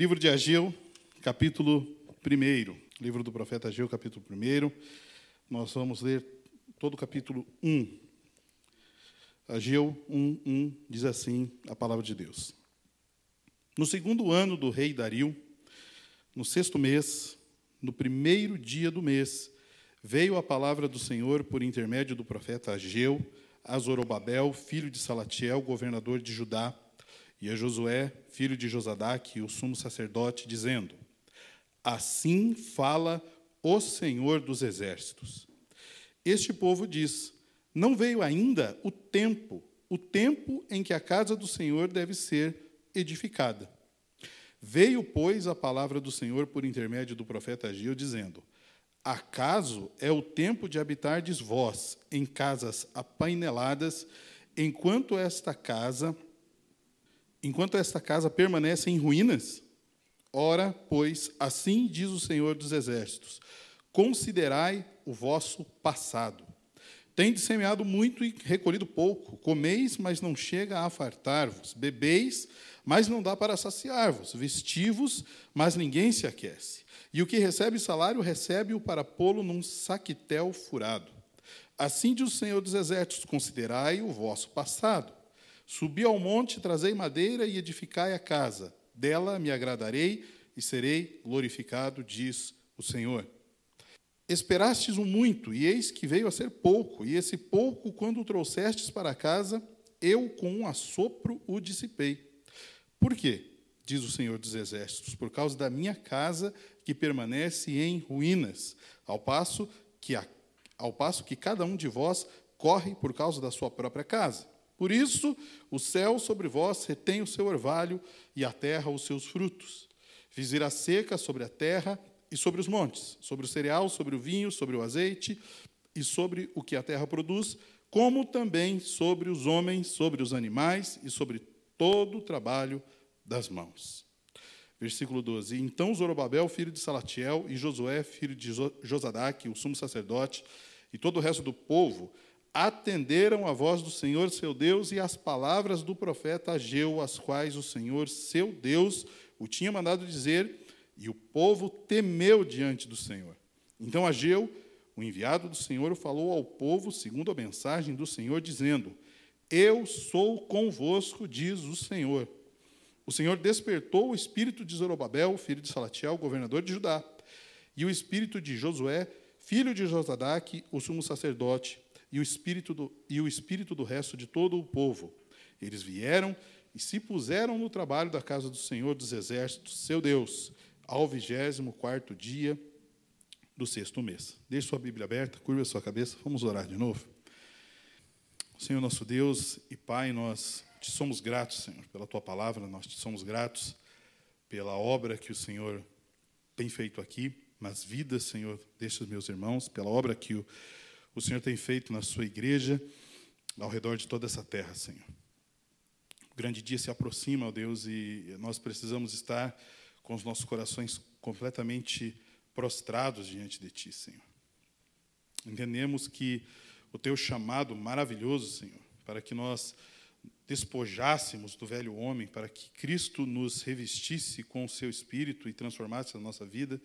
Livro de Ageu, capítulo 1. Livro do profeta Ageu, capítulo 1. Nós vamos ler todo o capítulo 1. Ageu 1, 1 diz assim a palavra de Deus. No segundo ano do rei Dario, no sexto mês, no primeiro dia do mês, veio a palavra do Senhor por intermédio do profeta Ageu a Zorobabel, filho de Salatiel, governador de Judá, e a Josué, filho de Josadaque, o sumo sacerdote, dizendo: Assim fala o Senhor dos exércitos. Este povo diz: Não veio ainda o tempo, o tempo em que a casa do Senhor deve ser edificada. Veio, pois, a palavra do Senhor por intermédio do profeta Ageu, dizendo: Acaso é o tempo de habitardes vós em casas apaineladas, enquanto esta casa enquanto esta casa permanece em ruínas? Ora, pois, assim diz o Senhor dos Exércitos: Considerai o vosso passado. Tendes semeado muito e recolhido pouco. Comeis, mas não chega a fartar-vos. Bebeis, mas não dá para saciar-vos. Vestivos, mas ninguém se aquece. E o que recebe salário, recebe-o para pô-lo num saquitel furado. Assim diz o Senhor dos Exércitos: Considerai o vosso passado. Subi ao monte, trazei madeira e edificai a casa. Dela me agradarei e serei glorificado, diz o Senhor. Esperastes o muito, e eis que veio a ser pouco, e esse pouco, quando o trouxestes para casa, eu com um assopro o dissipei. Por quê? Diz o Senhor dos Exércitos, por causa da minha casa que permanece em ruínas, ao passo que, a, ao passo que cada um de vós corre por causa da sua própria casa. Por isso, o céu sobre vós retém o seu orvalho e a terra os seus frutos. Fiz a seca sobre a terra e sobre os montes, sobre o cereal, sobre o vinho, sobre o azeite e sobre o que a terra produz, como também sobre os homens, sobre os animais e sobre todo o trabalho das mãos. Versículo 12. Então Zorobabel, filho de Salatiel, e Josué, filho de Josadaque, o sumo sacerdote, e todo o resto do povo, atenderam a voz do Senhor seu Deus e as palavras do profeta Ageu, as quais o Senhor seu Deus o tinha mandado dizer, e o povo temeu diante do Senhor. Então Ageu, o enviado do Senhor, falou ao povo segundo a mensagem do Senhor, dizendo: Eu sou convosco, diz o Senhor. O Senhor despertou o espírito de Zorobabel, filho de Salatiel, governador de Judá, e o espírito de Josué, filho de Josadaque, o sumo sacerdote, e o espírito do, e o espírito do resto de todo o povo. Eles vieram e se puseram no trabalho da casa do Senhor dos Exércitos, seu Deus, ao vigésimo quarto dia do sexto mês. Deixe sua Bíblia aberta, curva sua cabeça, vamos orar de novo. Senhor nosso Deus e Pai, nós te somos gratos, Senhor, pela tua palavra, nós te somos gratos pela obra que o Senhor tem feito aqui nas vidas, Senhor, destes meus irmãos, pela obra que o o Senhor tem feito na sua igreja, ao redor de toda essa terra, Senhor. O grande dia se aproxima, ó Deus, e nós precisamos estar com os nossos corações completamente prostrados diante de Ti, Senhor. Entendemos que o Teu chamado maravilhoso, Senhor, para que nós despojássemos do velho homem, para que Cristo nos revestisse com o Seu Espírito e transformasse a nossa vida,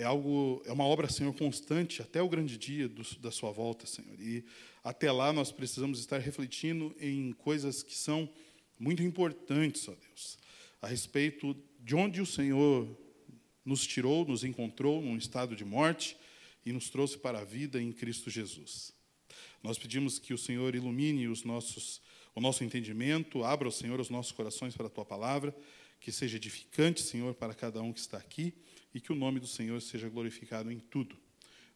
é algo, é uma obra, Senhor, constante até o grande dia do, da sua volta, Senhor. E até lá nós precisamos estar refletindo em coisas que são muito importantes, ó Deus, a respeito de onde o Senhor nos tirou, nos encontrou num estado de morte e nos trouxe para a vida em Cristo Jesus. Nós pedimos que o Senhor ilumine os nossos, o nosso entendimento, abra, o Senhor, os nossos corações para a tua palavra, que seja edificante, Senhor, para cada um que está aqui e que o nome do Senhor seja glorificado em tudo.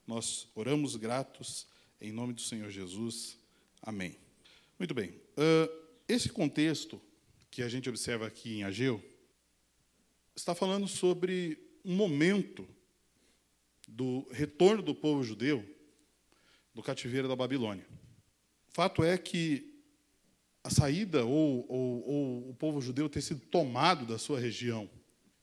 Nós oramos gratos em nome do Senhor Jesus. Amém. Muito bem. Uh, esse contexto que a gente observa aqui em Ageu está falando sobre um momento do retorno do povo judeu do cativeiro da Babilônia. Fato é que a saída ou, ou, ou o povo judeu ter sido tomado da sua região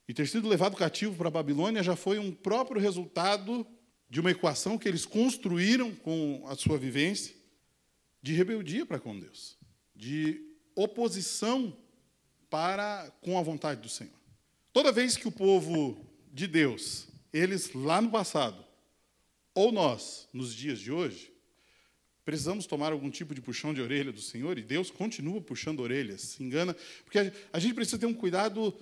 e ter sido levado cativo para a Babilônia já foi um próprio resultado de uma equação que eles construíram com a sua vivência de rebeldia para com Deus, de oposição para com a vontade do Senhor. Toda vez que o povo de Deus, eles lá no passado, ou nós, nos dias de hoje, precisamos tomar algum tipo de puxão de orelha do Senhor, e Deus continua puxando orelhas, se engana, porque a gente precisa ter um cuidado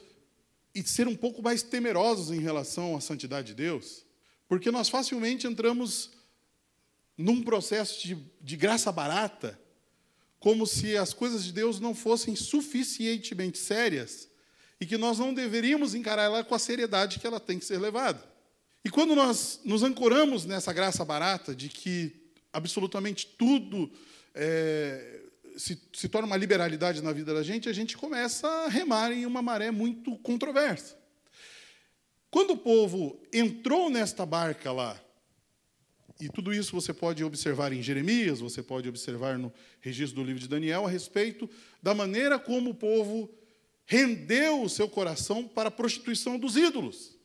e ser um pouco mais temerosos em relação à santidade de Deus, porque nós facilmente entramos num processo de, de graça barata, como se as coisas de Deus não fossem suficientemente sérias e que nós não deveríamos encarar ela com a seriedade que ela tem que ser levada. E quando nós nos ancoramos nessa graça barata de que absolutamente tudo é, se, se torna uma liberalidade na vida da gente, a gente começa a remar em uma maré muito controversa. Quando o povo entrou nesta barca lá, e tudo isso você pode observar em Jeremias, você pode observar no registro do livro de Daniel, a respeito da maneira como o povo rendeu o seu coração para a prostituição dos ídolos.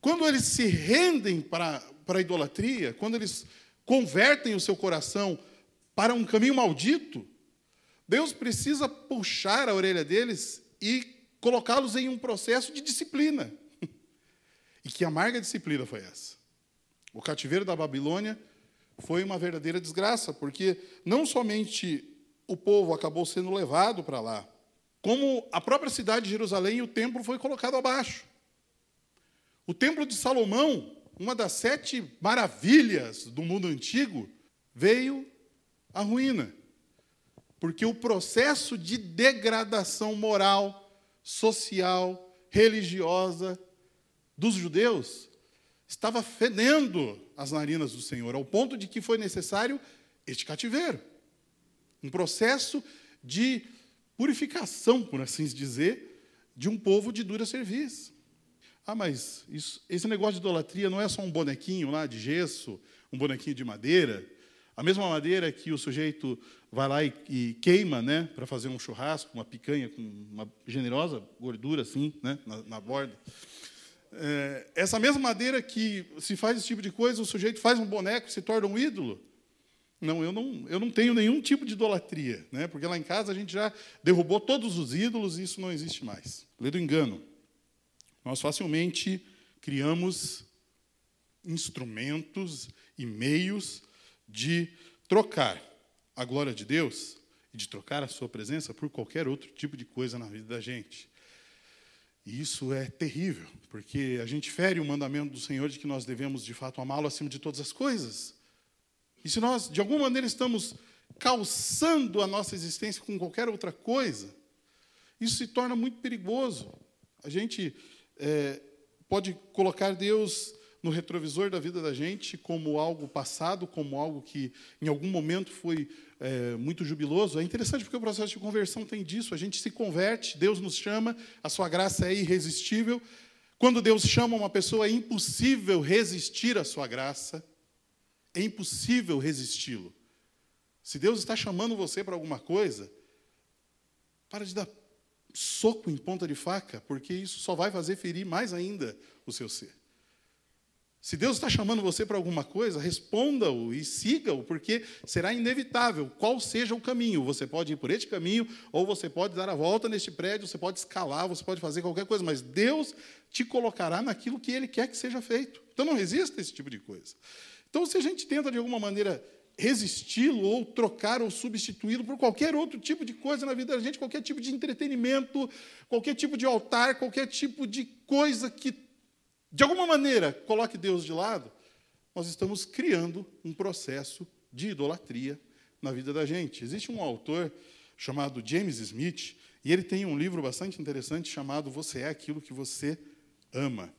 Quando eles se rendem para, para a idolatria, quando eles convertem o seu coração para um caminho maldito, Deus precisa puxar a orelha deles e colocá-los em um processo de disciplina. E que amarga disciplina foi essa? O cativeiro da Babilônia foi uma verdadeira desgraça, porque não somente o povo acabou sendo levado para lá, como a própria cidade de Jerusalém e o templo foi colocado abaixo. O templo de Salomão, uma das sete maravilhas do mundo antigo, veio à ruína. Porque o processo de degradação moral, social, religiosa dos judeus estava fedendo as narinas do Senhor, ao ponto de que foi necessário este cativeiro. Um processo de purificação, por assim dizer, de um povo de dura serviço. Ah, mas isso, esse negócio de idolatria não é só um bonequinho lá de gesso, um bonequinho de madeira. A mesma madeira que o sujeito vai lá e, e queima, né, para fazer um churrasco, uma picanha com uma generosa gordura assim, né, na, na borda. É, essa mesma madeira que se faz esse tipo de coisa, o sujeito faz um boneco se torna um ídolo. Não, eu não, eu não tenho nenhum tipo de idolatria, né? porque lá em casa a gente já derrubou todos os ídolos e isso não existe mais. Lê do engano. Nós facilmente criamos instrumentos e meios de trocar a glória de Deus e de trocar a sua presença por qualquer outro tipo de coisa na vida da gente. E isso é terrível, porque a gente fere o mandamento do Senhor de que nós devemos, de fato, amá-lo acima de todas as coisas. E se nós, de alguma maneira, estamos calçando a nossa existência com qualquer outra coisa, isso se torna muito perigoso. A gente é, pode colocar Deus no retrovisor da vida da gente como algo passado, como algo que em algum momento foi é, muito jubiloso. É interessante porque o processo de conversão tem disso. A gente se converte, Deus nos chama, a sua graça é irresistível. Quando Deus chama uma pessoa, é impossível resistir à sua graça. É impossível resisti-lo. Se Deus está chamando você para alguma coisa, para de dar soco em ponta de faca, porque isso só vai fazer ferir mais ainda o seu ser. Se Deus está chamando você para alguma coisa, responda-o e siga-o, porque será inevitável, qual seja o caminho. Você pode ir por este caminho, ou você pode dar a volta neste prédio, você pode escalar, você pode fazer qualquer coisa, mas Deus te colocará naquilo que Ele quer que seja feito. Então não resista a esse tipo de coisa. Então, se a gente tenta, de alguma maneira, resisti-lo, ou trocar, ou substituí-lo por qualquer outro tipo de coisa na vida da gente, qualquer tipo de entretenimento, qualquer tipo de altar, qualquer tipo de coisa que de alguma maneira, coloque Deus de lado, nós estamos criando um processo de idolatria na vida da gente. Existe um autor chamado James Smith, e ele tem um livro bastante interessante chamado Você é aquilo que você ama.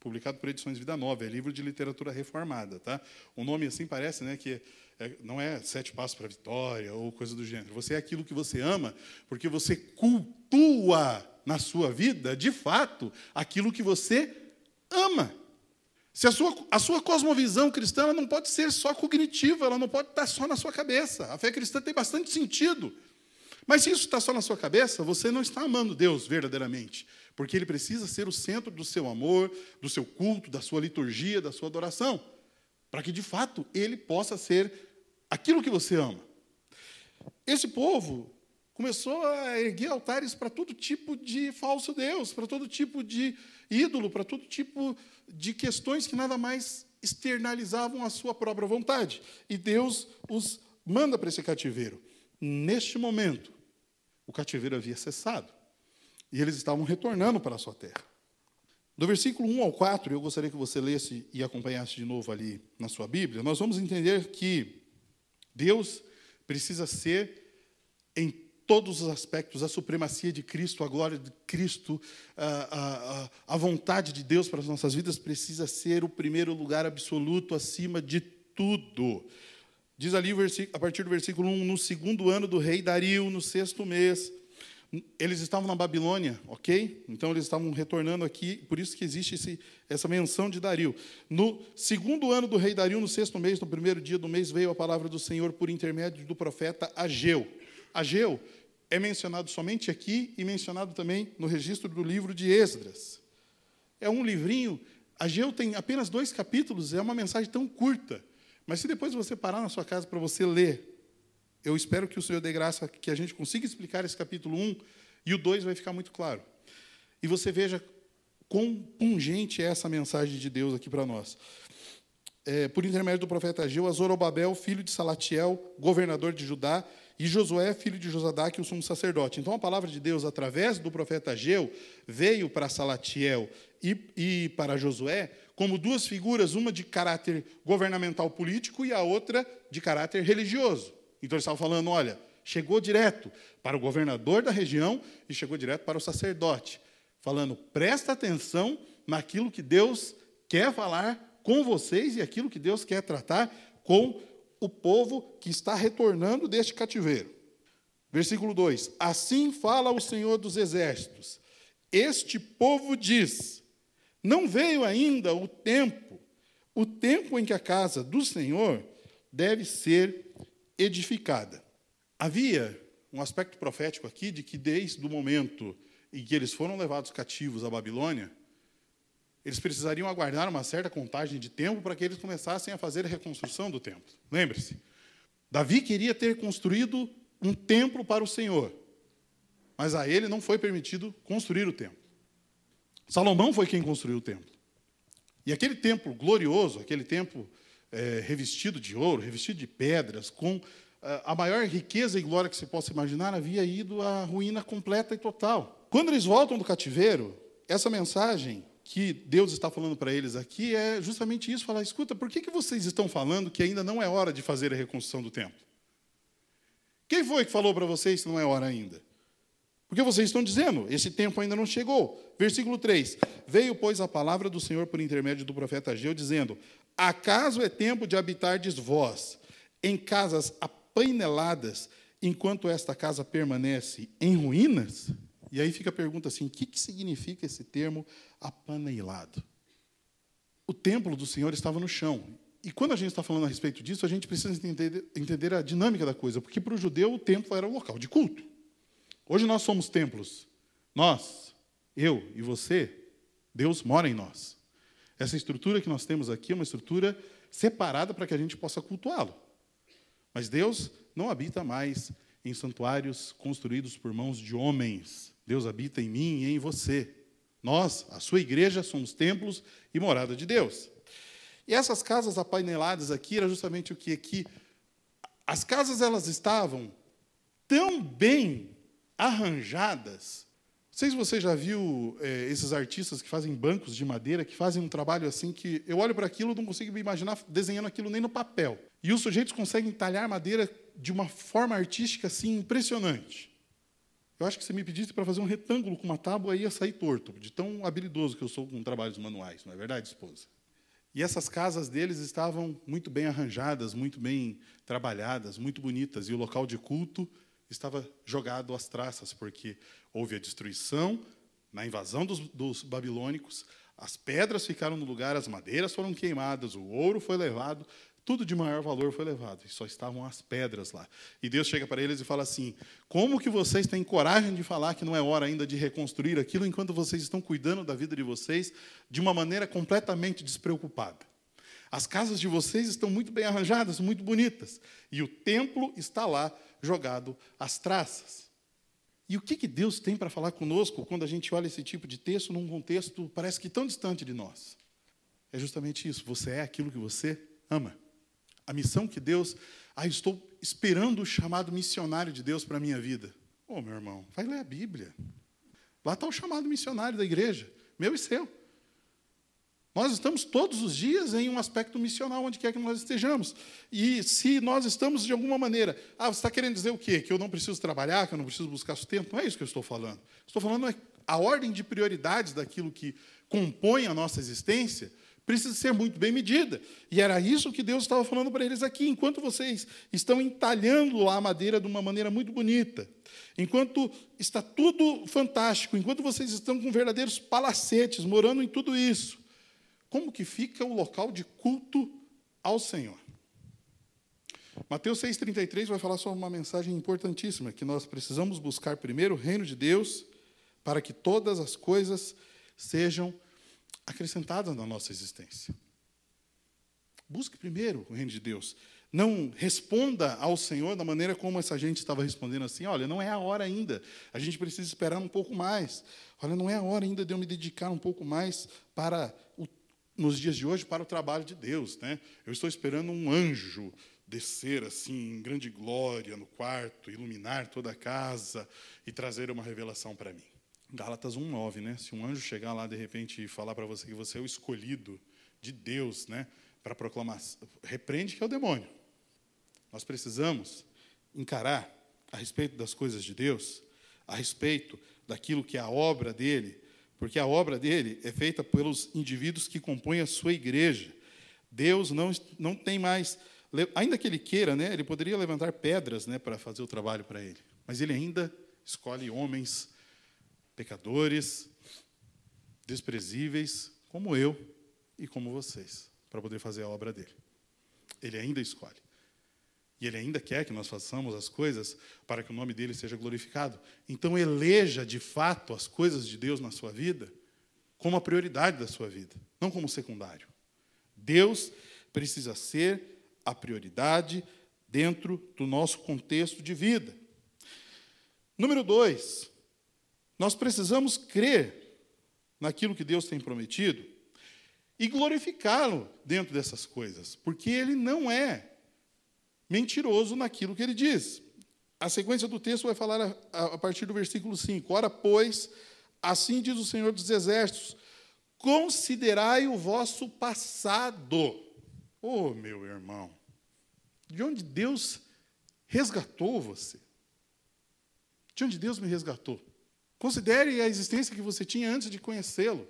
Publicado por Edições Vida Nova, é livro de literatura reformada, tá? O nome assim parece, né, que é, não é sete passos para a vitória ou coisa do gênero. Você é aquilo que você ama, porque você cultua na sua vida, de fato, aquilo que você ama. Se a sua, a sua cosmovisão cristã não pode ser só cognitiva, ela não pode estar só na sua cabeça. A fé cristã tem bastante sentido. Mas se isso está só na sua cabeça, você não está amando Deus verdadeiramente, porque Ele precisa ser o centro do seu amor, do seu culto, da sua liturgia, da sua adoração, para que de fato Ele possa ser aquilo que você ama. Esse povo começou a erguer altares para todo tipo de falso Deus, para todo tipo de ídolo, para todo tipo de questões que nada mais externalizavam a sua própria vontade. E Deus os manda para esse cativeiro. Neste momento, o cativeiro havia cessado. E eles estavam retornando para a sua terra. Do versículo 1 ao 4, eu gostaria que você lesse e acompanhasse de novo ali na sua Bíblia, nós vamos entender que Deus precisa ser, em todos os aspectos, a supremacia de Cristo, a glória de Cristo, a, a, a vontade de Deus para as nossas vidas precisa ser o primeiro lugar absoluto acima de tudo. Diz ali, a partir do versículo 1, no segundo ano do rei Dario, no sexto mês, eles estavam na Babilônia, ok? Então eles estavam retornando aqui, por isso que existe esse, essa menção de Dario. No segundo ano do rei Dario, no sexto mês, no primeiro dia do mês, veio a palavra do Senhor por intermédio do profeta Ageu. Ageu é mencionado somente aqui e mencionado também no registro do livro de Esdras. É um livrinho, Ageu tem apenas dois capítulos, é uma mensagem tão curta. Mas se depois você parar na sua casa para você ler eu espero que o Senhor dê graça que a gente consiga explicar esse capítulo 1 e o 2 vai ficar muito claro. E você veja quão pungente é essa mensagem de Deus aqui para nós. É, por intermédio do profeta Ageu, a Zorobabel, filho de Salatiel, governador de Judá, e Josué, filho de Josadaque, o sumo sacerdote. Então, a palavra de Deus, através do profeta Ageu, veio para Salatiel e, e para Josué como duas figuras, uma de caráter governamental político e a outra de caráter religioso. Então ele estava falando: olha, chegou direto para o governador da região e chegou direto para o sacerdote, falando: presta atenção naquilo que Deus quer falar com vocês e aquilo que Deus quer tratar com o povo que está retornando deste cativeiro. Versículo 2: Assim fala o Senhor dos Exércitos: Este povo diz: Não veio ainda o tempo, o tempo em que a casa do Senhor deve ser edificada. Havia um aspecto profético aqui de que desde o momento em que eles foram levados cativos à Babilônia, eles precisariam aguardar uma certa contagem de tempo para que eles começassem a fazer a reconstrução do templo. Lembre-se, Davi queria ter construído um templo para o Senhor, mas a ele não foi permitido construir o templo. Salomão foi quem construiu o templo. E aquele templo glorioso, aquele templo é, revestido de ouro, revestido de pedras, com é, a maior riqueza e glória que se possa imaginar, havia ido à ruína completa e total. Quando eles voltam do cativeiro, essa mensagem que Deus está falando para eles aqui é justamente isso: falar, escuta, por que, que vocês estão falando que ainda não é hora de fazer a reconstrução do templo? Quem foi que falou para vocês que não é hora ainda? Porque vocês estão dizendo, esse tempo ainda não chegou. Versículo 3: Veio, pois, a palavra do Senhor por intermédio do profeta Ageu, dizendo: Acaso é tempo de habitardes vós em casas apaineladas, enquanto esta casa permanece em ruínas? E aí fica a pergunta assim: o que, que significa esse termo apanelado? O templo do Senhor estava no chão. E quando a gente está falando a respeito disso, a gente precisa entender, entender a dinâmica da coisa, porque para o judeu o templo era um local de culto. Hoje nós somos templos. Nós, eu e você, Deus mora em nós. Essa estrutura que nós temos aqui é uma estrutura separada para que a gente possa cultuá-lo. Mas Deus não habita mais em santuários construídos por mãos de homens. Deus habita em mim e em você. Nós, a sua igreja, somos templos e morada de Deus. E essas casas apaineladas aqui era justamente o que que as casas elas estavam tão bem arranjadas sei se você já viu é, esses artistas que fazem bancos de madeira, que fazem um trabalho assim que eu olho para aquilo e não consigo me imaginar desenhando aquilo nem no papel. E os sujeitos conseguem talhar madeira de uma forma artística assim impressionante. Eu acho que se me pedisse para fazer um retângulo com uma tábua, ia sair torto, de tão habilidoso que eu sou com trabalhos manuais, não é verdade, esposa? E essas casas deles estavam muito bem arranjadas, muito bem trabalhadas, muito bonitas, e o local de culto estava jogado às traças, porque houve a destruição na invasão dos, dos, babilônicos, as pedras ficaram no lugar, as madeiras foram queimadas, o ouro foi levado, tudo de maior valor foi levado, e só estavam as pedras lá. E Deus chega para eles e fala assim: Como que vocês têm coragem de falar que não é hora ainda de reconstruir aquilo, enquanto vocês estão cuidando da vida de vocês de uma maneira completamente despreocupada? As casas de vocês estão muito bem arranjadas, muito bonitas, e o templo está lá jogado às traças. E o que, que Deus tem para falar conosco quando a gente olha esse tipo de texto num contexto parece que tão distante de nós? É justamente isso. Você é aquilo que você ama. A missão que Deus. Ah, estou esperando o chamado missionário de Deus para a minha vida. Ô, oh, meu irmão, vai ler a Bíblia. Lá está o chamado missionário da igreja, meu e seu. Nós estamos todos os dias em um aspecto missional, onde quer que nós estejamos. E se nós estamos de alguma maneira. Ah, você está querendo dizer o quê? Que eu não preciso trabalhar, que eu não preciso buscar sustento? Não é isso que eu estou falando. Estou falando é a ordem de prioridades daquilo que compõe a nossa existência precisa ser muito bem medida. E era isso que Deus estava falando para eles aqui. Enquanto vocês estão entalhando lá a madeira de uma maneira muito bonita, enquanto está tudo fantástico, enquanto vocês estão com verdadeiros palacetes, morando em tudo isso, como que fica o local de culto ao Senhor? Mateus 6,33 vai falar sobre uma mensagem importantíssima, que nós precisamos buscar primeiro o reino de Deus para que todas as coisas sejam acrescentadas na nossa existência. Busque primeiro o reino de Deus. Não responda ao Senhor da maneira como essa gente estava respondendo assim: olha, não é a hora ainda, a gente precisa esperar um pouco mais. Olha, não é a hora ainda de eu me dedicar um pouco mais para o nos dias de hoje para o trabalho de Deus. Né? Eu estou esperando um anjo descer assim em grande glória no quarto, iluminar toda a casa e trazer uma revelação para mim. Gálatas 1:9, né? Se um anjo chegar lá de repente e falar para você que você é o escolhido de Deus, né, para proclamar, repreende que é o demônio. Nós precisamos encarar a respeito das coisas de Deus, a respeito daquilo que é a obra dele, porque a obra dele é feita pelos indivíduos que compõem a sua igreja. Deus não, não tem mais, ainda que ele queira, né, ele poderia levantar pedras né, para fazer o trabalho para ele, mas ele ainda escolhe homens pecadores, desprezíveis, como eu e como vocês, para poder fazer a obra dele. Ele ainda escolhe. E Ele ainda quer que nós façamos as coisas para que o nome dele seja glorificado. Então, eleja de fato as coisas de Deus na sua vida como a prioridade da sua vida, não como secundário. Deus precisa ser a prioridade dentro do nosso contexto de vida. Número dois, nós precisamos crer naquilo que Deus tem prometido e glorificá-lo dentro dessas coisas, porque Ele não é mentiroso naquilo que ele diz. A sequência do texto vai falar a, a, partir do versículo 5. Ora, pois, assim diz o Senhor dos Exércitos: considerai o vosso passado. Oh, meu irmão, de onde Deus resgatou você? De onde Deus me resgatou? Considere a existência que você tinha antes de conhecê-lo.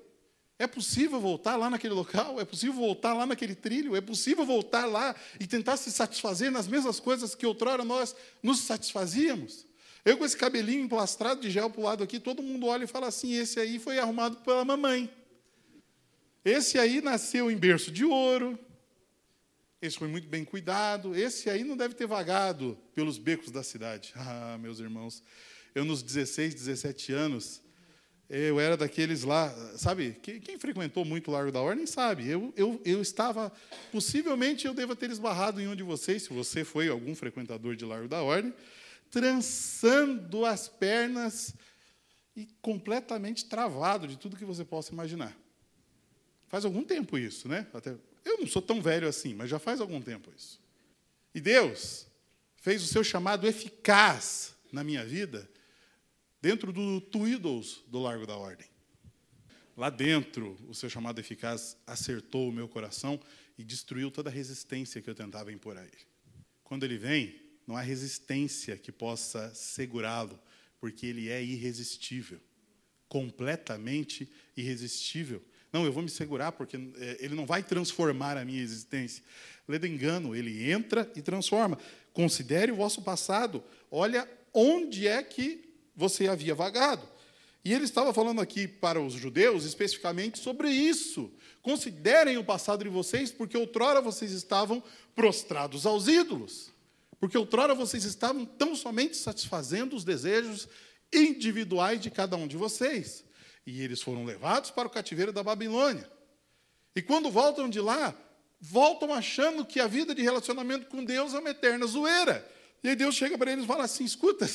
É possível voltar lá naquele local? É possível voltar lá naquele trilho? É possível voltar lá e tentar se satisfazer nas mesmas coisas que outrora nós nos satisfazíamos? Eu com esse cabelinho emplastrado de gel para o lado aqui, todo mundo olha e fala assim: esse aí foi arrumado pela mamãe. Esse aí nasceu em berço de ouro. Esse foi muito bem cuidado. Esse aí não deve ter vagado pelos becos da cidade. Ah, meus irmãos, eu nos 16, 17 anos, eu era daqueles lá, sabe? Quem frequentou muito o Largo da Ordem sabe. Eu, eu, eu estava, possivelmente eu devo ter esbarrado em um de vocês, se você foi algum frequentador de Largo da Ordem, trançando as pernas e completamente travado de tudo que você possa imaginar. Faz algum tempo isso, né? Até, eu não sou tão velho assim, mas já faz algum tempo isso. E Deus fez o seu chamado eficaz na minha vida dentro do Twiddles do Largo da Ordem. Lá dentro, o seu chamado eficaz acertou o meu coração e destruiu toda a resistência que eu tentava impor a ele. Quando ele vem, não há resistência que possa segurá-lo, porque ele é irresistível completamente irresistível. Não, eu vou me segurar porque é, ele não vai transformar a minha existência. Lê do engano, ele entra e transforma. Considere o vosso passado. Olha onde é que você havia vagado. E ele estava falando aqui para os judeus especificamente sobre isso. Considerem o passado de vocês, porque outrora vocês estavam prostrados aos ídolos. Porque outrora vocês estavam tão somente satisfazendo os desejos individuais de cada um de vocês. E eles foram levados para o cativeiro da Babilônia. E quando voltam de lá, voltam achando que a vida de relacionamento com Deus é uma eterna zoeira. E aí Deus chega para eles e fala assim: escuta,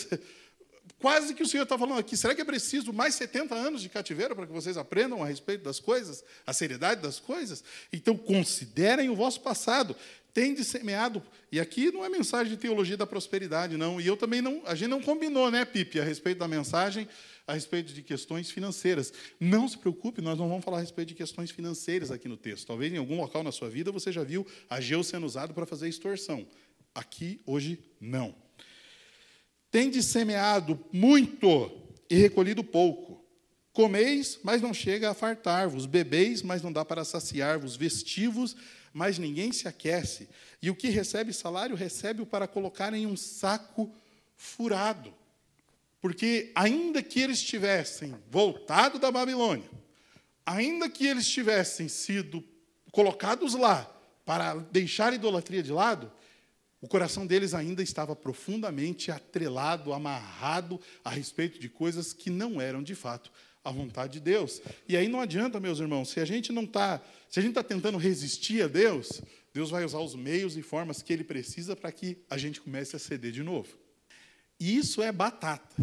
quase que o Senhor está falando aqui. Será que é preciso mais 70 anos de cativeiro para que vocês aprendam a respeito das coisas, a seriedade das coisas? Então, considerem o vosso passado. Tende semeado. E aqui não é mensagem de teologia da prosperidade, não. E eu também não. A gente não combinou, né, Pipe, a respeito da mensagem, a respeito de questões financeiras. Não se preocupe, nós não vamos falar a respeito de questões financeiras aqui no texto. Talvez em algum local na sua vida você já viu a geu sendo usado para fazer extorsão. Aqui, hoje, não. Tende semeado muito e recolhido pouco. Comeis, mas não chega a fartar-vos. Bebeis, mas não dá para saciar-vos. Vestivos, mas ninguém se aquece. E o que recebe salário, recebe-o para colocar em um saco furado. Porque, ainda que eles tivessem voltado da Babilônia, ainda que eles tivessem sido colocados lá para deixar a idolatria de lado, o coração deles ainda estava profundamente atrelado, amarrado a respeito de coisas que não eram de fato a vontade de Deus. E aí não adianta, meus irmãos, se a gente não está, se a gente está tentando resistir a Deus, Deus vai usar os meios e formas que Ele precisa para que a gente comece a ceder de novo. E isso é batata.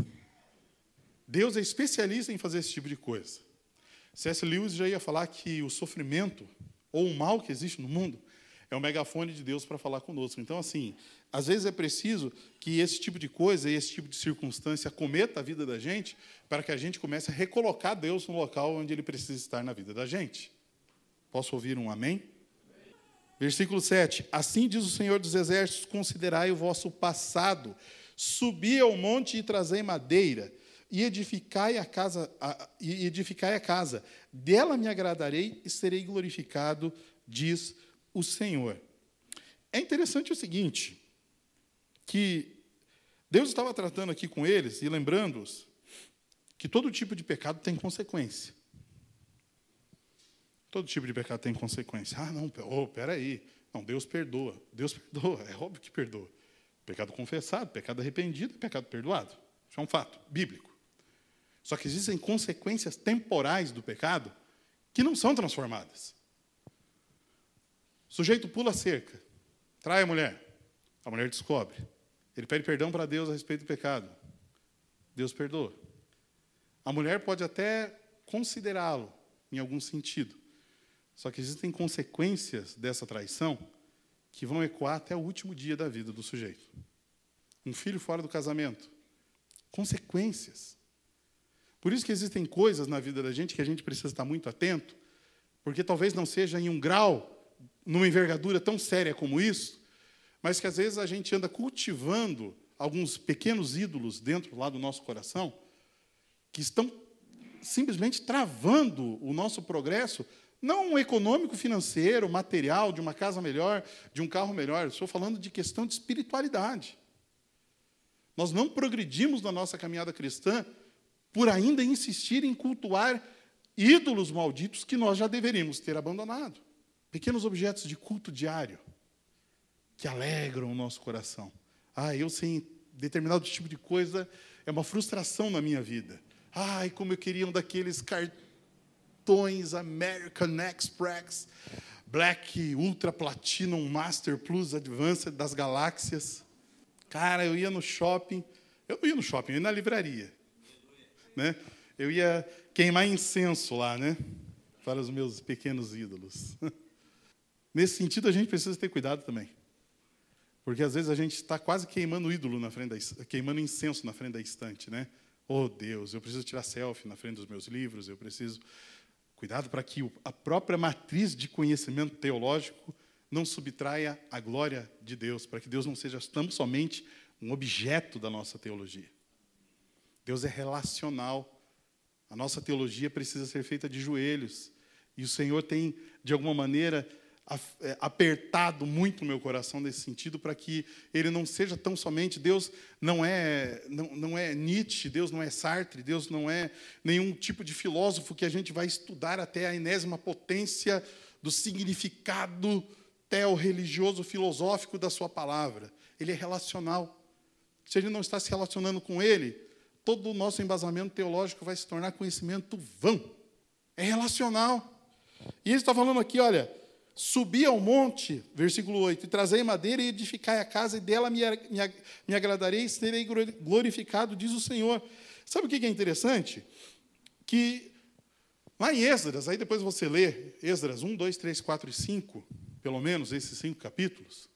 Deus é especialista em fazer esse tipo de coisa. C.S. Lewis já ia falar que o sofrimento ou o mal que existe no mundo é o megafone de Deus para falar conosco. Então, assim, às vezes é preciso que esse tipo de coisa, esse tipo de circunstância cometa a vida da gente, para que a gente comece a recolocar Deus no local onde Ele precisa estar na vida da gente. Posso ouvir um amém? Versículo 7. Assim diz o Senhor dos Exércitos: considerai o vosso passado, subi ao monte e trazei madeira, e edificai a casa, a, e edificai a casa. Dela me agradarei e serei glorificado, diz o Senhor. É interessante o seguinte, que Deus estava tratando aqui com eles e lembrando-os que todo tipo de pecado tem consequência. Todo tipo de pecado tem consequência. Ah, não, oh, peraí. Não, Deus perdoa. Deus perdoa, é óbvio que perdoa. Pecado confessado, pecado arrependido, pecado perdoado. Isso é um fato bíblico. Só que existem consequências temporais do pecado que não são transformadas. O sujeito pula a cerca, trai a mulher, a mulher descobre. Ele pede perdão para Deus a respeito do pecado. Deus perdoa. A mulher pode até considerá-lo em algum sentido. Só que existem consequências dessa traição que vão ecoar até o último dia da vida do sujeito. Um filho fora do casamento. Consequências. Por isso que existem coisas na vida da gente que a gente precisa estar muito atento, porque talvez não seja em um grau, numa envergadura tão séria como isso, mas que às vezes a gente anda cultivando alguns pequenos ídolos dentro lá do nosso coração, que estão simplesmente travando o nosso progresso, não econômico, financeiro, material, de uma casa melhor, de um carro melhor, estou falando de questão de espiritualidade. Nós não progredimos na nossa caminhada cristã por ainda insistir em cultuar ídolos malditos que nós já deveríamos ter abandonado. Pequenos objetos de culto diário que alegram o nosso coração. Ah, eu sem determinado tipo de coisa é uma frustração na minha vida. Ai, como eu queria um daqueles cartões American Express, Black, Ultra Platinum, Master Plus, Advanced das galáxias. Cara, eu ia no shopping, eu não ia no shopping, eu ia na livraria né? Eu ia queimar incenso lá, né? Para os meus pequenos ídolos. Nesse sentido, a gente precisa ter cuidado também. Porque às vezes a gente está quase queimando ídolo na frente da, queimando incenso na frente da estante, né? Oh Deus, eu preciso tirar selfie na frente dos meus livros, eu preciso cuidado para que a própria matriz de conhecimento teológico não subtraia a glória de Deus, para que Deus não seja tão somente um objeto da nossa teologia. Deus é relacional. A nossa teologia precisa ser feita de joelhos. E o Senhor tem, de alguma maneira, apertado muito o meu coração nesse sentido para que ele não seja tão somente Deus não é não, não é Nietzsche Deus não é Sartre Deus não é nenhum tipo de filósofo que a gente vai estudar até a enésima potência do significado teo-religioso filosófico da sua palavra ele é relacional se a gente não está se relacionando com ele todo o nosso embasamento teológico vai se tornar conhecimento vão. É relacional. E ele está falando aqui, olha, subi ao monte, versículo 8, e trazei madeira e edificai a casa, e dela me, me, me agradarei e serei glorificado, diz o Senhor. Sabe o que é interessante? Que lá em Esdras, aí depois você lê Esdras 1, 2, 3, 4 e 5, pelo menos esses cinco capítulos,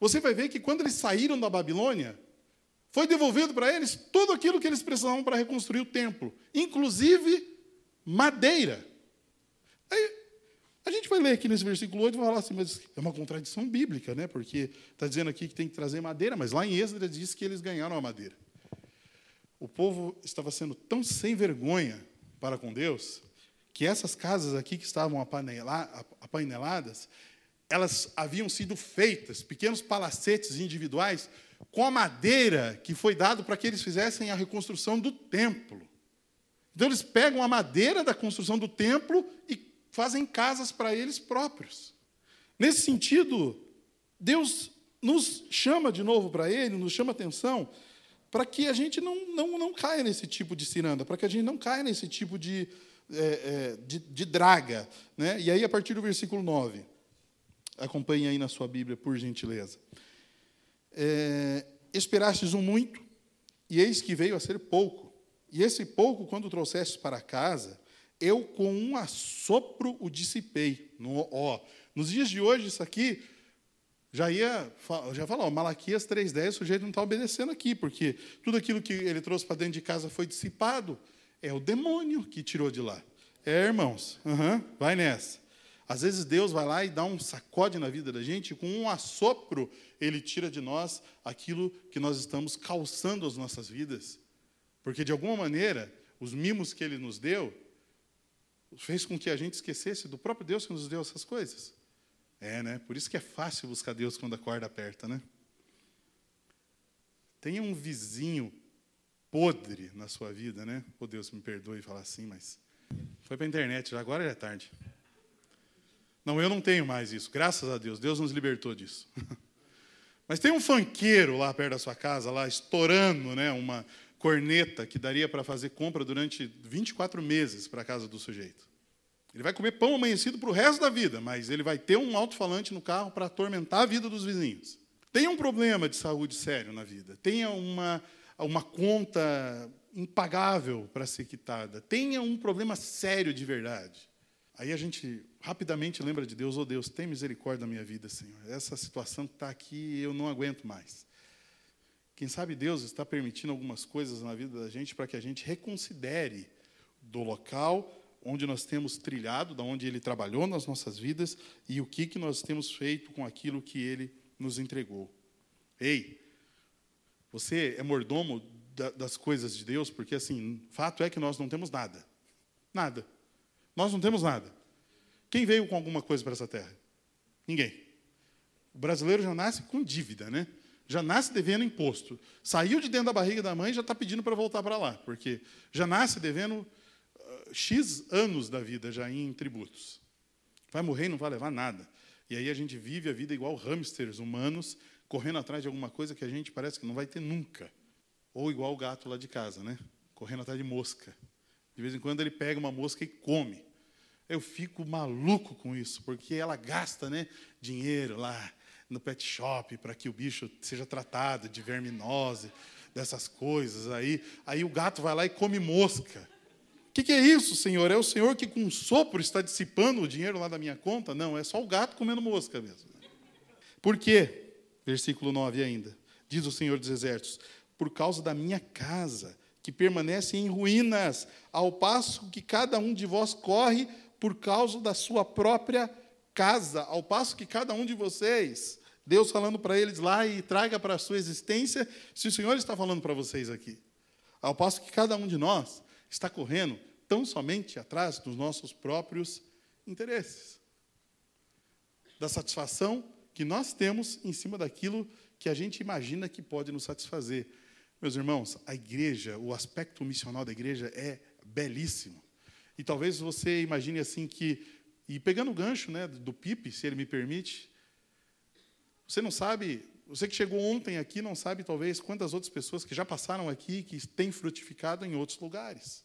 você vai ver que quando eles saíram da Babilônia, foi devolvido para eles tudo aquilo que eles precisavam para reconstruir o templo, inclusive madeira. Aí, a gente vai ler aqui nesse versículo 8 e vai falar assim, mas é uma contradição bíblica, né? Porque está dizendo aqui que tem que trazer madeira, mas lá em Êxodo diz que eles ganharam a madeira. O povo estava sendo tão sem vergonha para com Deus que essas casas aqui que estavam apaineladas, elas haviam sido feitas, pequenos palacetes individuais, com a madeira que foi dado para que eles fizessem a reconstrução do templo. Então eles pegam a madeira da construção do templo e fazem casas para eles próprios. Nesse sentido, Deus nos chama de novo para Ele, nos chama atenção, para que a gente não, não, não caia nesse tipo de ciranda, para que a gente não caia nesse tipo de, é, é, de, de, draga. Né? E aí, a partir do versículo 9, acompanhe aí na sua Bíblia, por gentileza. É, Esperastes um muito, e eis que veio a ser pouco. E esse pouco, quando trouxestes para casa, eu com um assopro o dissipei. No, ó, nos dias de hoje, isso aqui já ia já falar, Malaquias 3,10, o sujeito não está obedecendo aqui, porque tudo aquilo que ele trouxe para dentro de casa foi dissipado. É o demônio que tirou de lá. É, irmãos, uhum, vai nessa. Às vezes Deus vai lá e dá um sacode na vida da gente, com um assopro, ele tira de nós aquilo que nós estamos calçando as nossas vidas. Porque, de alguma maneira, os mimos que ele nos deu, fez com que a gente esquecesse do próprio Deus que nos deu essas coisas. É, né? Por isso que é fácil buscar Deus quando a corda aperta, né? Tenha um vizinho podre na sua vida, né? Oh, Deus me perdoe falar assim, mas foi para a internet, já agora é tarde. Não, eu não tenho mais isso, graças a Deus, Deus nos libertou disso. Mas tem um fanqueiro lá perto da sua casa, lá estourando, né, uma, corneta que daria para fazer compra durante 24 meses para a casa do sujeito. Ele vai comer pão amanhecido para o resto da vida, mas ele vai ter um alto-falante no carro para atormentar a vida dos vizinhos. Tenha um problema de saúde sério na vida, tenha uma, uma conta impagável para ser quitada, tenha um problema sério de verdade. Aí a gente rapidamente lembra de Deus, oh Deus, tem misericórdia da minha vida, Senhor. Essa situação que está aqui, eu não aguento mais. Quem sabe Deus está permitindo algumas coisas na vida da gente para que a gente reconsidere do local onde nós temos trilhado, da onde Ele trabalhou nas nossas vidas e o que, que nós temos feito com aquilo que Ele nos entregou. Ei, você é mordomo das coisas de Deus, porque assim, fato é que nós não temos nada. Nada. Nós não temos nada. Quem veio com alguma coisa para essa terra? Ninguém. O brasileiro já nasce com dívida, né? Já nasce devendo imposto. Saiu de dentro da barriga da mãe e já está pedindo para voltar para lá, porque já nasce devendo uh, X anos da vida já em tributos. Vai morrer e não vai levar nada. E aí a gente vive a vida igual hamsters humanos, correndo atrás de alguma coisa que a gente parece que não vai ter nunca. Ou igual o gato lá de casa, né? Correndo atrás de mosca. De vez em quando ele pega uma mosca e come. Eu fico maluco com isso, porque ela gasta né, dinheiro lá no pet shop para que o bicho seja tratado de verminose, dessas coisas aí. Aí o gato vai lá e come mosca. O que, que, é isso, Senhor? É o Senhor que com um sopro está dissipando o dinheiro lá da minha conta? Não, é só o gato comendo mosca mesmo. Por quê? Versículo 9 ainda. Diz o Senhor dos Exércitos: Por causa da minha casa, que permanece em ruínas, ao passo que cada um de vós corre por causa da sua própria casa casa, ao passo que cada um de vocês, Deus falando para eles lá e traga para a sua existência, se o Senhor está falando para vocês aqui. Ao passo que cada um de nós está correndo tão somente atrás dos nossos próprios interesses. Da satisfação que nós temos em cima daquilo que a gente imagina que pode nos satisfazer. Meus irmãos, a igreja, o aspecto missional da igreja é belíssimo. E talvez você imagine assim que e pegando o gancho né, do Pipe, se ele me permite, você não sabe, você que chegou ontem aqui não sabe talvez quantas outras pessoas que já passaram aqui que têm frutificado em outros lugares.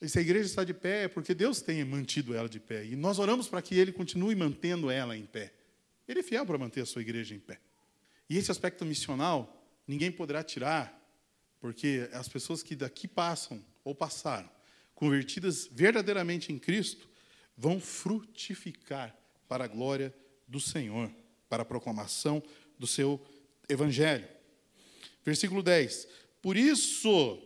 E se a igreja está de pé, é porque Deus tem mantido ela de pé. E nós oramos para que Ele continue mantendo ela em pé. Ele é fiel para manter a sua igreja em pé. E esse aspecto missional, ninguém poderá tirar, porque as pessoas que daqui passam ou passaram, convertidas verdadeiramente em Cristo, vão frutificar para a glória do Senhor, para a proclamação do seu evangelho. Versículo 10: Por isso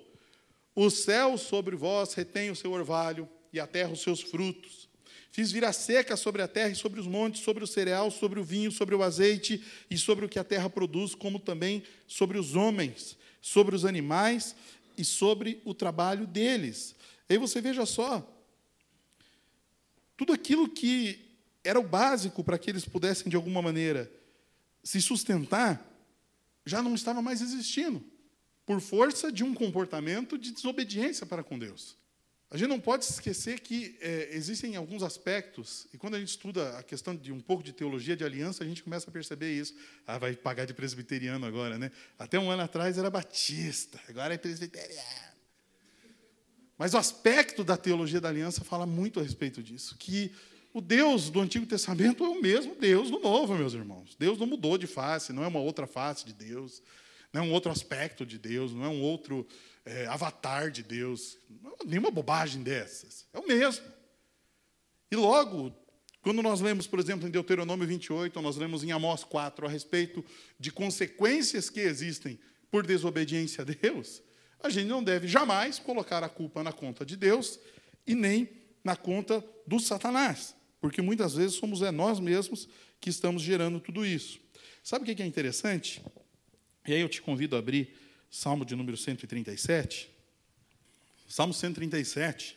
o céu sobre vós retém o seu orvalho e a terra os seus frutos. Fiz vir a seca sobre a terra e sobre os montes, sobre o cereal, sobre o vinho, sobre o azeite e sobre o que a terra produz, como também sobre os homens, sobre os animais e sobre o trabalho deles. Aí você veja só, tudo aquilo que era o básico para que eles pudessem, de alguma maneira, se sustentar, já não estava mais existindo, por força de um comportamento de desobediência para com Deus. A gente não pode esquecer que é, existem alguns aspectos, e quando a gente estuda a questão de um pouco de teologia de aliança, a gente começa a perceber isso. Ah, vai pagar de presbiteriano agora, né? Até um ano atrás era batista, agora é presbiteriano. Mas o aspecto da teologia da aliança fala muito a respeito disso, que o Deus do Antigo Testamento é o mesmo Deus do Novo, meus irmãos. Deus não mudou de face, não é uma outra face de Deus, não é um outro aspecto de Deus, não é um outro é, avatar de Deus, é nenhuma bobagem dessas. É o mesmo. E logo, quando nós lemos, por exemplo, em Deuteronômio 28, ou nós lemos em Amós 4 a respeito de consequências que existem por desobediência a Deus, a gente não deve jamais colocar a culpa na conta de Deus e nem na conta do Satanás, porque muitas vezes somos é nós mesmos que estamos gerando tudo isso. Sabe o que é interessante? E aí eu te convido a abrir Salmo de número 137. Salmo 137.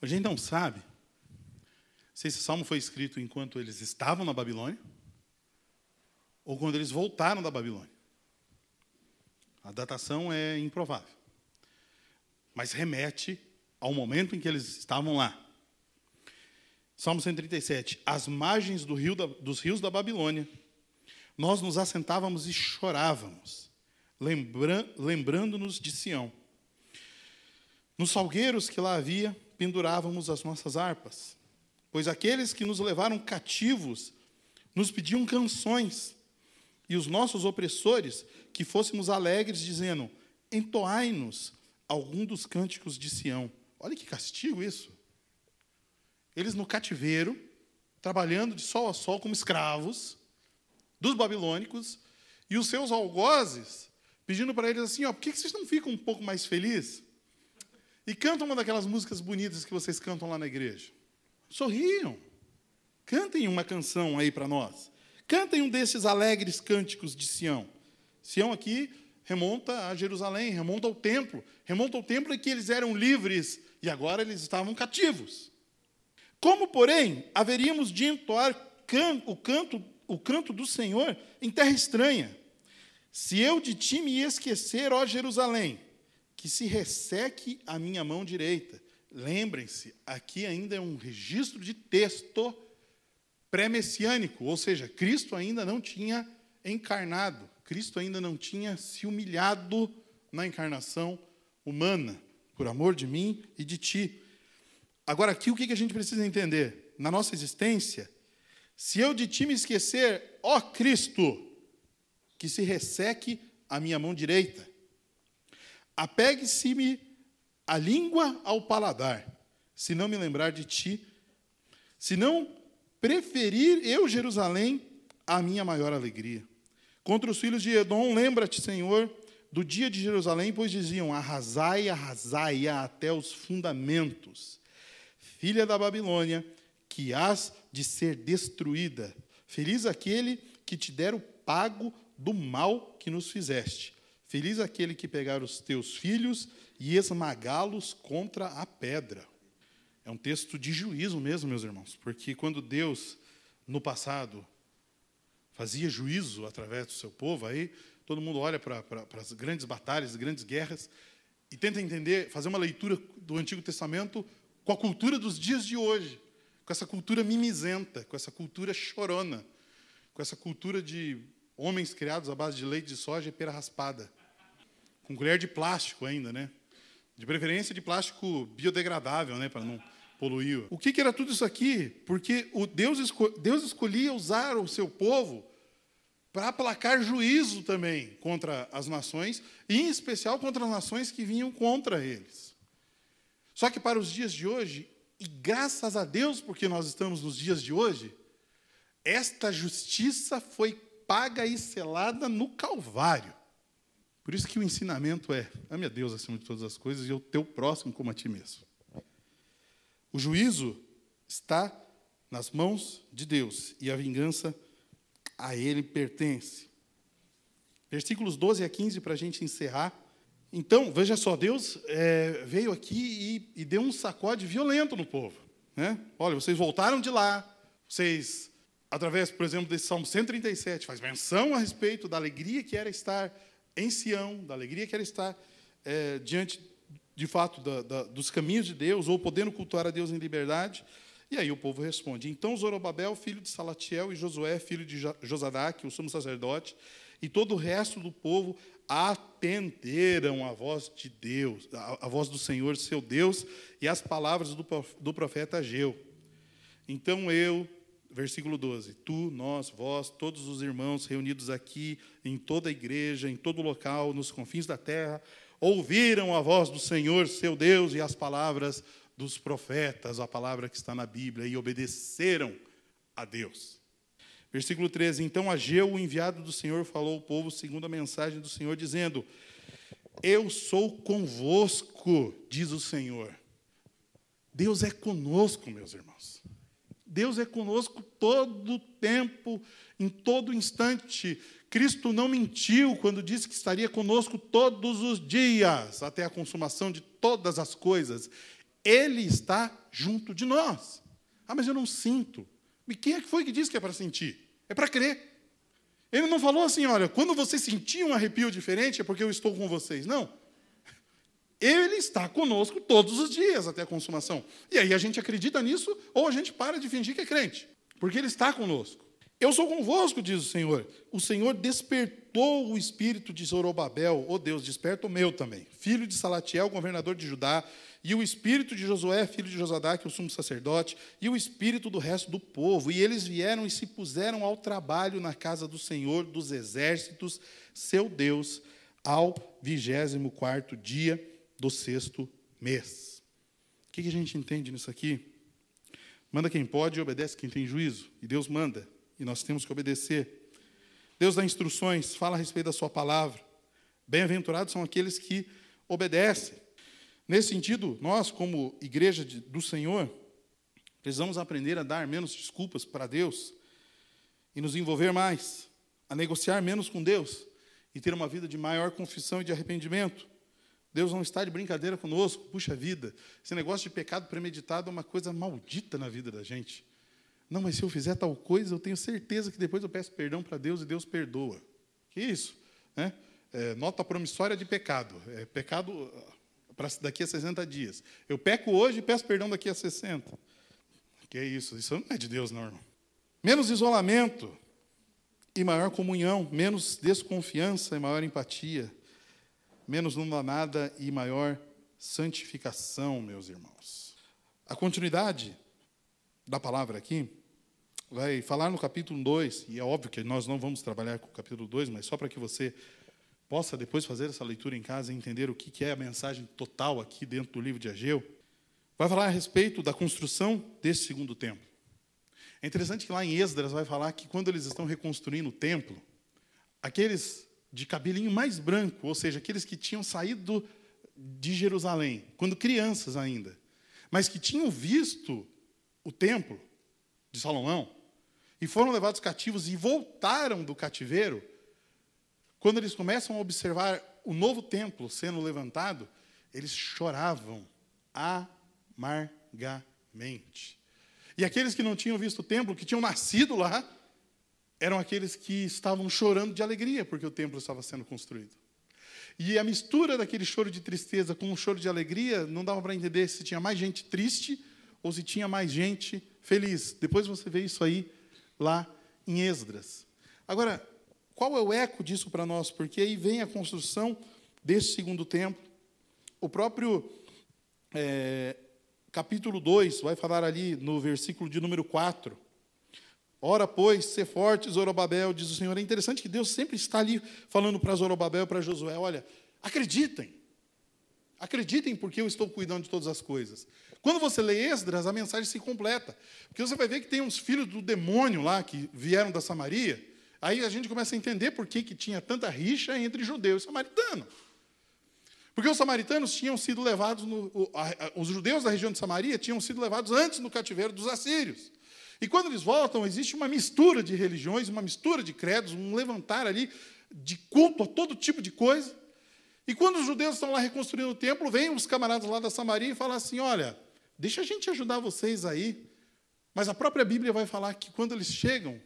A gente não sabe se esse salmo foi escrito enquanto eles estavam na Babilônia ou quando eles voltaram da Babilônia. A datação é improvável mas remete ao momento em que eles estavam lá. Salmo 137. Às margens do rio da, dos rios da Babilônia, nós nos assentávamos e chorávamos, lembra, lembrando-nos de Sião. Nos salgueiros que lá havia, pendurávamos as nossas harpas, pois aqueles que nos levaram cativos nos pediam canções, e os nossos opressores que fôssemos alegres, dizendo: Entoai-nos algum dos cânticos de Sião. Olha que castigo isso. Eles no cativeiro, trabalhando de sol a sol como escravos dos babilônicos, e os seus algozes pedindo para eles assim: ó, por que vocês não ficam um pouco mais felizes? E cantam uma daquelas músicas bonitas que vocês cantam lá na igreja. Sorriam. Cantem uma canção aí para nós. Cantem um desses alegres cânticos de Sião. Sião aqui remonta a Jerusalém, remonta ao templo, remonta ao templo em que eles eram livres e agora eles estavam cativos. Como, porém, haveríamos de entoar o canto, o canto do Senhor em terra estranha? Se eu de ti me esquecer, ó Jerusalém, que se resseque a minha mão direita. Lembrem-se, aqui ainda é um registro de texto pré-messiânico, ou seja, Cristo ainda não tinha encarnado. Cristo ainda não tinha se humilhado na encarnação humana, por amor de mim e de ti. Agora, aqui o que a gente precisa entender? Na nossa existência, se eu de ti me esquecer, ó Cristo, que se resseque a minha mão direita, apegue-se-me a língua ao paladar, se não me lembrar de ti, se não preferir eu, Jerusalém, a minha maior alegria. Contra os filhos de Edom, lembra-te, Senhor, do dia de Jerusalém, pois diziam: arrasai, arrasai até os fundamentos. Filha da Babilônia, que has de ser destruída. Feliz aquele que te der o pago do mal que nos fizeste. Feliz aquele que pegar os teus filhos e esmagá-los contra a pedra. É um texto de juízo mesmo, meus irmãos, porque quando Deus, no passado, fazia juízo através do seu povo, aí todo mundo olha para, as grandes batalhas, grandes guerras, e tenta entender, fazer uma leitura do Antigo Testamento com a cultura dos dias de hoje, com essa cultura mimizenta, com essa cultura chorona, com essa cultura de homens criados à base de leite de soja e pera raspada, com colher de plástico ainda, né? De preferência de plástico biodegradável, né, para não poluir. O que, que, era tudo isso aqui? Porque o Deus, esco Deus escolhia usar o seu povo para aplacar juízo também contra as nações, e em especial contra as nações que vinham contra eles. Só que para os dias de hoje, e graças a Deus, porque nós estamos nos dias de hoje, esta justiça foi paga e selada no Calvário. Por isso que o ensinamento é: ame a Deus acima de todas as coisas e o teu próximo como a ti mesmo. O juízo está nas mãos de Deus e a vingança a Ele pertence. Versículos 12 a 15 para a gente encerrar. Então, veja só, Deus é, veio aqui e, e, deu um sacode violento no povo. Né? Olha, vocês voltaram de lá, vocês, através, por exemplo, desse Salmo 137, faz menção a respeito da alegria que era estar em Sião, da alegria que era estar é, diante, de fato, da, da, dos caminhos de Deus, ou podendo cultuar a Deus em liberdade. E aí o povo responde: Então Zorobabel, filho de Salatiel, e Josué, filho de Josadaque, o sumo sacerdote, e todo o resto do povo atenderam a voz de Deus, a, voz do Senhor, seu Deus, e as palavras do profeta Ageu. Então eu, versículo 12: Tu, nós, vós, todos os irmãos reunidos aqui, em toda a igreja, em todo local, nos confins da terra, ouviram a voz do Senhor, seu Deus, e as palavras dos profetas, a palavra que está na Bíblia, e obedeceram a Deus. Versículo 13: Então Ageu, o enviado do Senhor, falou ao povo segundo a mensagem do Senhor, dizendo: Eu sou convosco, diz o Senhor. Deus é conosco, meus irmãos. Deus é conosco todo o tempo, em todo instante. Cristo não mentiu quando disse que estaria conosco todos os dias, até a consumação de todas as coisas. Ele está junto de nós. Ah, mas eu não sinto. E quem é que foi que disse que é para sentir? É para crer. Ele não falou assim, olha, quando você sentir um arrepio diferente é porque eu estou com vocês. Não. Ele está conosco todos os dias até a consumação. E aí a gente acredita nisso ou a gente para de fingir que é crente, porque ele está conosco. Eu sou convosco, diz o Senhor. O Senhor despertou o espírito de Zorobabel, oh Deus, desperta o meu também, filho de Salatiel, governador de Judá, e o espírito de Josué, filho de Josadaque, o sumo sacerdote, e o espírito do resto do povo. E eles vieram e se puseram ao trabalho na casa do Senhor dos exércitos, seu Deus, ao vigésimo quarto dia do sexto mês. O que a gente entende nisso aqui? Manda quem pode e obedece quem tem juízo. E Deus manda, e nós temos que obedecer. Deus dá instruções, fala a respeito da sua palavra. Bem-aventurados são aqueles que obedecem. Nesse sentido, nós, como igreja de, do Senhor, precisamos aprender a dar menos desculpas para Deus e nos envolver mais, a negociar menos com Deus e ter uma vida de maior confissão e de arrependimento. Deus não está de brincadeira conosco, puxa vida. Esse negócio de pecado premeditado é uma coisa maldita na vida da gente. Não, mas se eu fizer tal coisa, eu tenho certeza que depois eu peço perdão para Deus e Deus perdoa. Que isso? Né? É, nota promissória de pecado. É, pecado para daqui a 60 dias. Eu peco hoje e peço perdão daqui a 60. Que é isso? Isso não é de Deus, não, irmão. Menos isolamento e maior comunhão, menos desconfiança e maior empatia, menos não dá nada e maior santificação, meus irmãos. A continuidade da palavra aqui vai falar no capítulo 2, e é óbvio que nós não vamos trabalhar com o capítulo 2, mas só para que você possa depois fazer essa leitura em casa e entender o que é a mensagem total aqui dentro do livro de Ageu, vai falar a respeito da construção desse segundo templo. É interessante que lá em Esdras vai falar que quando eles estão reconstruindo o templo, aqueles de cabelinho mais branco, ou seja, aqueles que tinham saído de Jerusalém, quando crianças ainda, mas que tinham visto o templo de Salomão e foram levados cativos e voltaram do cativeiro, quando eles começam a observar o novo templo sendo levantado, eles choravam amargamente. E aqueles que não tinham visto o templo, que tinham nascido lá, eram aqueles que estavam chorando de alegria porque o templo estava sendo construído. E a mistura daquele choro de tristeza com um choro de alegria, não dava para entender se tinha mais gente triste ou se tinha mais gente feliz. Depois você vê isso aí lá em Esdras. Agora, qual é o eco disso para nós? Porque aí vem a construção desse segundo templo. o próprio é, capítulo 2 vai falar ali no versículo de número 4. Ora, pois, ser forte, Zorobabel, diz o Senhor. É interessante que Deus sempre está ali falando para Zorobabel, para Josué: olha, acreditem. Acreditem, porque eu estou cuidando de todas as coisas. Quando você lê Esdras, a mensagem se completa. Porque você vai ver que tem uns filhos do demônio lá que vieram da Samaria. Aí a gente começa a entender por que, que tinha tanta rixa entre judeus e samaritanos. Porque os samaritanos tinham sido levados, no, os judeus da região de Samaria tinham sido levados antes no cativeiro dos assírios. E quando eles voltam, existe uma mistura de religiões, uma mistura de credos, um levantar ali de culto a todo tipo de coisa. E quando os judeus estão lá reconstruindo o templo, vêm os camaradas lá da Samaria e falam assim: olha, deixa a gente ajudar vocês aí. Mas a própria Bíblia vai falar que quando eles chegam,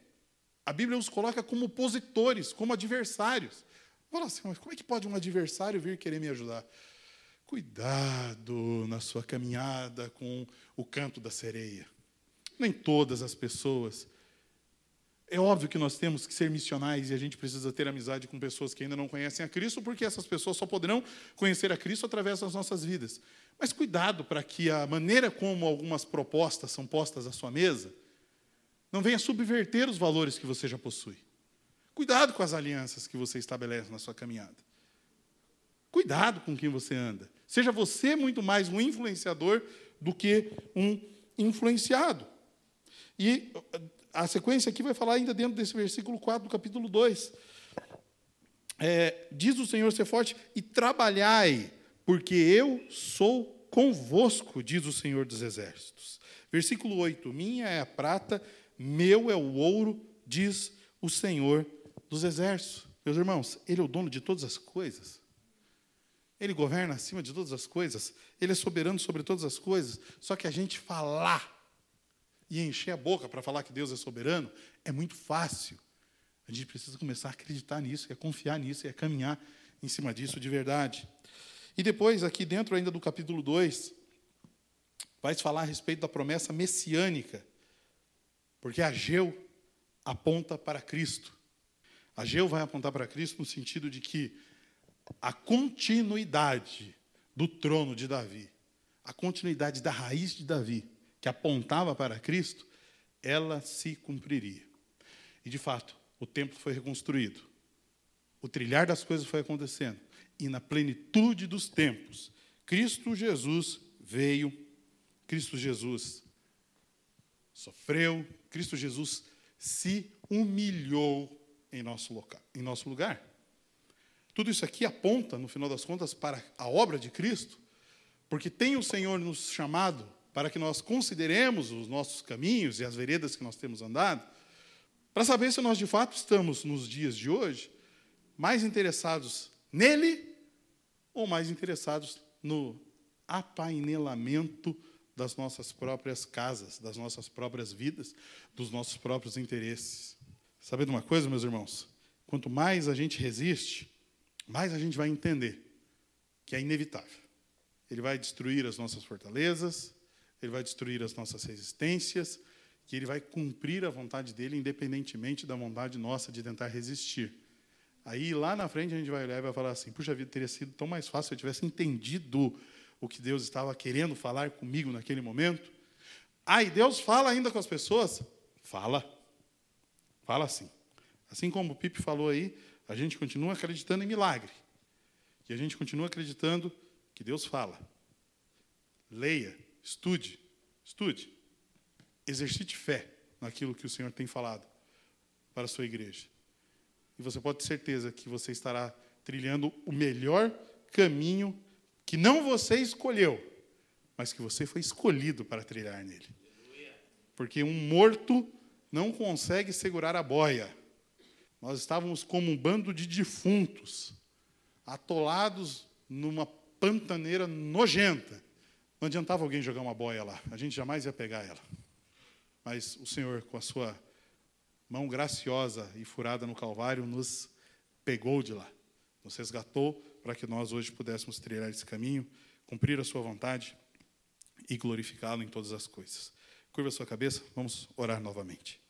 a Bíblia os coloca como opositores, como adversários. Fala assim, mas como é que pode um adversário vir querer me ajudar? Cuidado na sua caminhada com o canto da sereia. Nem todas as pessoas. É óbvio que nós temos que ser missionais e a gente precisa ter amizade com pessoas que ainda não conhecem a Cristo, porque essas pessoas só poderão conhecer a Cristo através das nossas vidas. Mas cuidado para que a maneira como algumas propostas são postas à sua mesa não venha subverter os valores que você já possui. Cuidado com as alianças que você estabelece na sua caminhada. Cuidado com quem você anda. Seja você muito mais um influenciador do que um influenciado. E a sequência aqui vai falar ainda dentro desse versículo 4 do capítulo 2. É, diz o Senhor ser forte e trabalhai, porque eu sou convosco, diz o Senhor dos Exércitos. Versículo 8: Minha é a prata, meu é o ouro, diz o Senhor dos exércitos. Meus irmãos, Ele é o dono de todas as coisas. Ele governa acima de todas as coisas. Ele é soberano sobre todas as coisas. Só que a gente falar e encher a boca para falar que Deus é soberano é muito fácil. A gente precisa começar a acreditar nisso, é confiar nisso, é caminhar em cima disso de verdade. E depois, aqui dentro ainda do capítulo 2, vai falar a respeito da promessa messiânica. Porque Ageu aponta para Cristo. Ageu vai apontar para Cristo no sentido de que a continuidade do trono de Davi, a continuidade da raiz de Davi, que apontava para Cristo, ela se cumpriria. E de fato, o templo foi reconstruído. O trilhar das coisas foi acontecendo. E na plenitude dos tempos, Cristo Jesus veio, Cristo Jesus sofreu, Cristo Jesus se humilhou em nosso, local, em nosso lugar. Tudo isso aqui aponta, no final das contas, para a obra de Cristo, porque tem o Senhor nos chamado para que nós consideremos os nossos caminhos e as veredas que nós temos andado, para saber se nós de fato estamos, nos dias de hoje, mais interessados nele ou mais interessados no apainelamento das nossas próprias casas, das nossas próprias vidas, dos nossos próprios interesses. Sabe de uma coisa, meus irmãos? Quanto mais a gente resiste, mais a gente vai entender que é inevitável. Ele vai destruir as nossas fortalezas, ele vai destruir as nossas resistências, que ele vai cumprir a vontade dele, independentemente da vontade nossa de tentar resistir. Aí, lá na frente, a gente vai olhar e vai falar assim: puxa vida, teria sido tão mais fácil se eu tivesse entendido o que Deus estava querendo falar comigo naquele momento. Ah, e Deus fala ainda com as pessoas? Fala. Fala assim. Assim como o Pipe falou aí, a gente continua acreditando em milagre. E a gente continua acreditando que Deus fala. Leia, estude, estude. Exercite fé naquilo que o Senhor tem falado para a sua igreja. E você pode ter certeza que você estará trilhando o melhor caminho que não você escolheu, mas que você foi escolhido para trilhar nele. Porque um morto não consegue segurar a boia. Nós estávamos como um bando de defuntos, atolados numa pantaneira nojenta. Não adiantava alguém jogar uma boia lá, a gente jamais ia pegar ela. Mas o Senhor, com a sua mão graciosa e furada no Calvário, nos pegou de lá, nos resgatou para que nós hoje pudéssemos trilhar esse caminho, cumprir a Sua vontade e glorificá-lo em todas as coisas. Curva a sua cabeça, vamos orar novamente.